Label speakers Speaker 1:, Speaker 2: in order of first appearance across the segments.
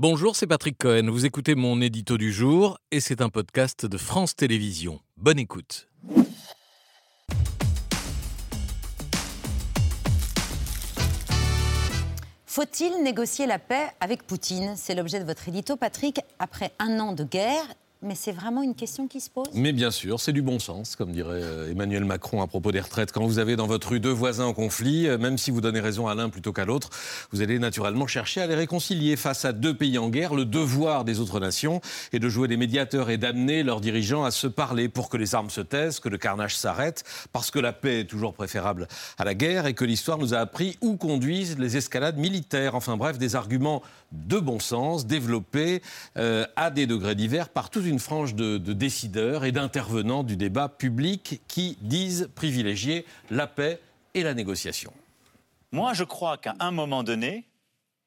Speaker 1: Bonjour, c'est Patrick Cohen. Vous écoutez mon édito du jour et c'est un podcast de France Télévisions. Bonne écoute.
Speaker 2: Faut-il négocier la paix avec Poutine? C'est l'objet de votre édito, Patrick. Après un an de guerre, mais c'est vraiment une question qui se pose
Speaker 1: Mais bien sûr, c'est du bon sens, comme dirait euh, Emmanuel Macron à propos des retraites. Quand vous avez dans votre rue deux voisins en conflit, euh, même si vous donnez raison à l'un plutôt qu'à l'autre, vous allez naturellement chercher à les réconcilier. Face à deux pays en guerre, le devoir des autres nations est de jouer des médiateurs et d'amener leurs dirigeants à se parler pour que les armes se taisent, que le carnage s'arrête, parce que la paix est toujours préférable à la guerre et que l'histoire nous a appris où conduisent les escalades militaires. Enfin bref, des arguments de bon sens développés euh, à des degrés divers par tous une frange de, décideurs et d'intervenants du débat public qui disent privilégier la paix et la négociation.
Speaker 3: Moi, je crois qu'à un moment donné,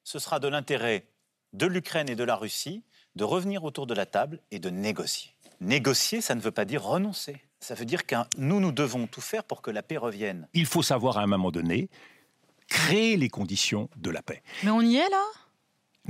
Speaker 3: ce sera de l'intérêt de l'Ukraine et de la Russie de revenir autour de la table et de négocier. Négocier, ça ne veut pas dire renoncer. Ça veut dire que nous, nous devons tout faire pour que la paix revienne.
Speaker 4: Il faut savoir à un moment donné créer les conditions de la paix.
Speaker 5: Mais on y est là?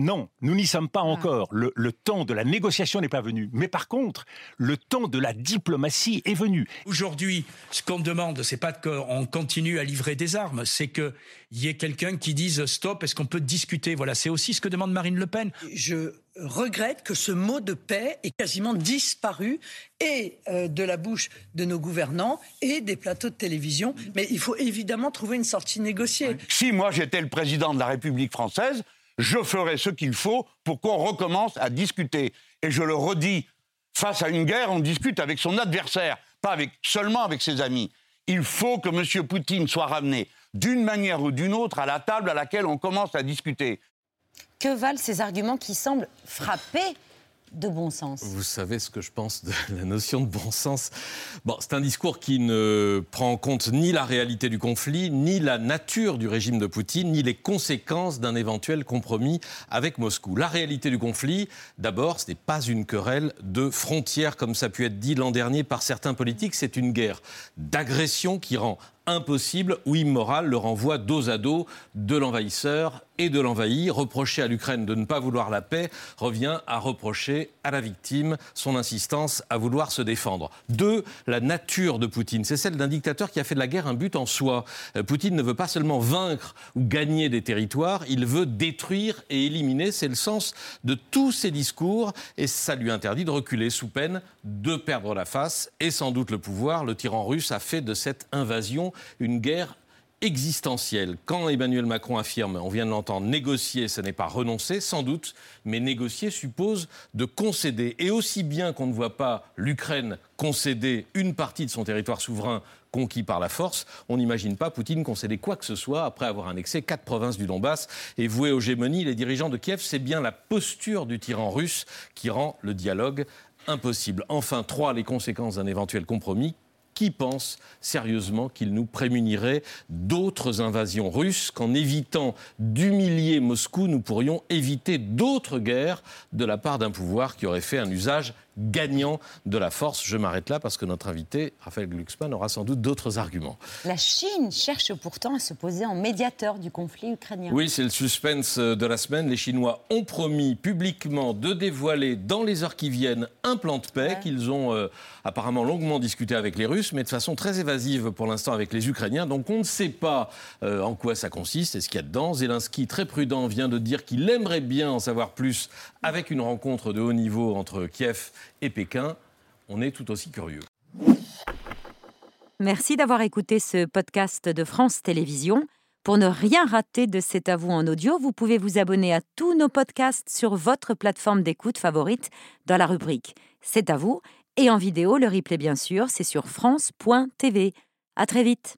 Speaker 4: Non, nous n'y sommes pas ah. encore. Le, temps de la négociation n'est pas venu. Mais par contre, le temps de la diplomatie est venu.
Speaker 6: Aujourd'hui, ce qu'on demande, c'est pas qu'on continue à livrer des armes, c'est qu'il y ait quelqu'un qui dise stop, est-ce qu'on peut discuter? Voilà, c'est aussi ce que demande Marine Le Pen.
Speaker 7: Je regrette que ce mot de paix ait quasiment disparu et euh, de la bouche de nos gouvernants et des plateaux de télévision. Mais il faut évidemment trouver une sortie négociée.
Speaker 8: Si moi j'étais le président de la République française, je ferai ce qu'il faut pour qu'on recommence à discuter. Et je le redis, face à une guerre, on discute avec son adversaire, pas avec, seulement avec ses amis. Il faut que M. Poutine soit ramené d'une manière ou d'une autre à la table à laquelle on commence à discuter.
Speaker 2: Que valent ces arguments qui semblent frapper de bon sens.
Speaker 1: Vous savez ce que je pense de la notion de bon sens Bon, c'est un discours qui ne prend en compte ni la réalité du conflit, ni la nature du régime de Poutine, ni les conséquences d'un éventuel compromis avec Moscou. La réalité du conflit, d'abord, ce n'est pas une querelle de frontières comme ça a pu être dit l'an dernier par certains politiques, c'est une guerre d'agression qui rend impossible ou immoral le renvoi dos à dos de l'envahisseur et de l'envahi. Reprocher à l'Ukraine de ne pas vouloir la paix revient à reprocher à la victime son insistance à vouloir se défendre. Deux, la nature de Poutine. C'est celle d'un dictateur qui a fait de la guerre un but en soi. Euh, Poutine ne veut pas seulement vaincre ou gagner des territoires, il veut détruire et éliminer. C'est le sens de tous ses discours et ça lui interdit de reculer sous peine de perdre la face et sans doute le pouvoir. Le tyran russe a fait de cette invasion une guerre existentielle. Quand Emmanuel Macron affirme, on vient de l'entendre, négocier, ce n'est pas renoncer, sans doute, mais négocier suppose de concéder. Et aussi bien qu'on ne voit pas l'Ukraine concéder une partie de son territoire souverain conquis par la force, on n'imagine pas Poutine concéder quoi que ce soit après avoir annexé quatre provinces du Donbass et voué aux gémonies les dirigeants de Kiev. C'est bien la posture du tyran russe qui rend le dialogue impossible. Enfin, trois, les conséquences d'un éventuel compromis qui pense sérieusement qu'il nous prémunirait d'autres invasions russes, qu'en évitant d'humilier Moscou, nous pourrions éviter d'autres guerres de la part d'un pouvoir qui aurait fait un usage gagnant de la force. Je m'arrête là parce que notre invité, Raphaël Glucksmann, aura sans doute d'autres arguments.
Speaker 2: La Chine cherche pourtant à se poser en médiateur du conflit ukrainien.
Speaker 1: Oui, c'est le suspense de la semaine. Les Chinois ont promis publiquement de dévoiler dans les heures qui viennent un plan de paix qu'ils ont euh, apparemment longuement discuté avec les Russes, mais de façon très évasive pour l'instant avec les Ukrainiens. Donc on ne sait pas euh, en quoi ça consiste et ce qu'il y a dedans. Zelensky, très prudent, vient de dire qu'il aimerait bien en savoir plus avec une rencontre de haut niveau entre Kiev et Pékin, on est tout aussi curieux.
Speaker 2: Merci d'avoir écouté ce podcast de France Télévisions. Pour ne rien rater de C'est à vous en audio, vous pouvez vous abonner à tous nos podcasts sur votre plateforme d'écoute favorite dans la rubrique C'est à vous et en vidéo, le replay bien sûr, c'est sur France.tv. À très vite.